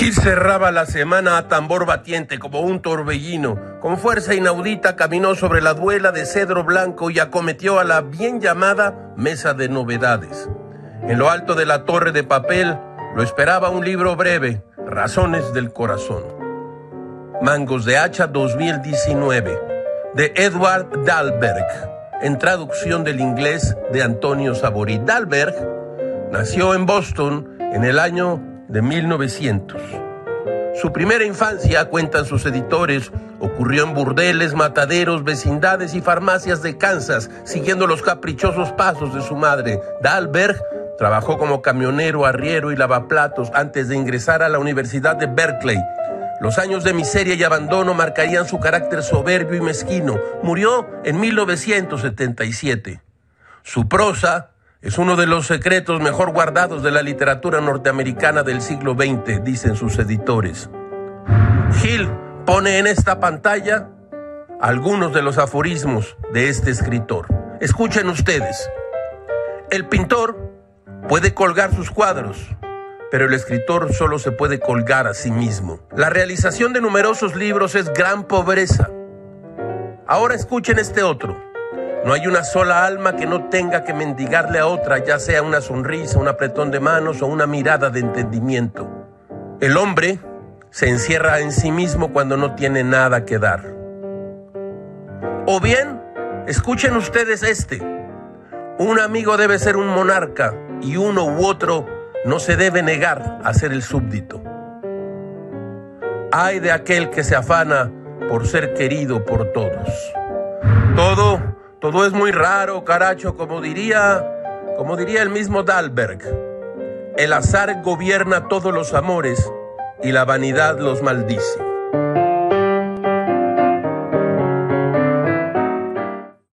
Gil cerraba la semana a tambor batiente como un torbellino. Con fuerza inaudita caminó sobre la duela de cedro blanco y acometió a la bien llamada mesa de novedades. En lo alto de la torre de papel lo esperaba un libro breve, Razones del Corazón. Mangos de Hacha 2019, de Edward Dahlberg, en traducción del inglés de Antonio Saborí. Dahlberg nació en Boston en el año de 1900. Su primera infancia, cuentan sus editores, ocurrió en burdeles, mataderos, vecindades y farmacias de Kansas, siguiendo los caprichosos pasos de su madre. Dahlberg trabajó como camionero, arriero y lavaplatos antes de ingresar a la Universidad de Berkeley. Los años de miseria y abandono marcarían su carácter soberbio y mezquino. Murió en 1977. Su prosa es uno de los secretos mejor guardados de la literatura norteamericana del siglo XX, dicen sus editores. Hill pone en esta pantalla algunos de los aforismos de este escritor. Escuchen ustedes. El pintor puede colgar sus cuadros, pero el escritor solo se puede colgar a sí mismo. La realización de numerosos libros es gran pobreza. Ahora escuchen este otro. No hay una sola alma que no tenga que mendigarle a otra, ya sea una sonrisa, un apretón de manos o una mirada de entendimiento. El hombre se encierra en sí mismo cuando no tiene nada que dar. O bien, escuchen ustedes este. Un amigo debe ser un monarca y uno u otro no se debe negar a ser el súbdito. Hay de aquel que se afana por ser querido por todos. Todo todo es muy raro, caracho, como diría, como diría el mismo Dalberg. El azar gobierna todos los amores y la vanidad los maldice.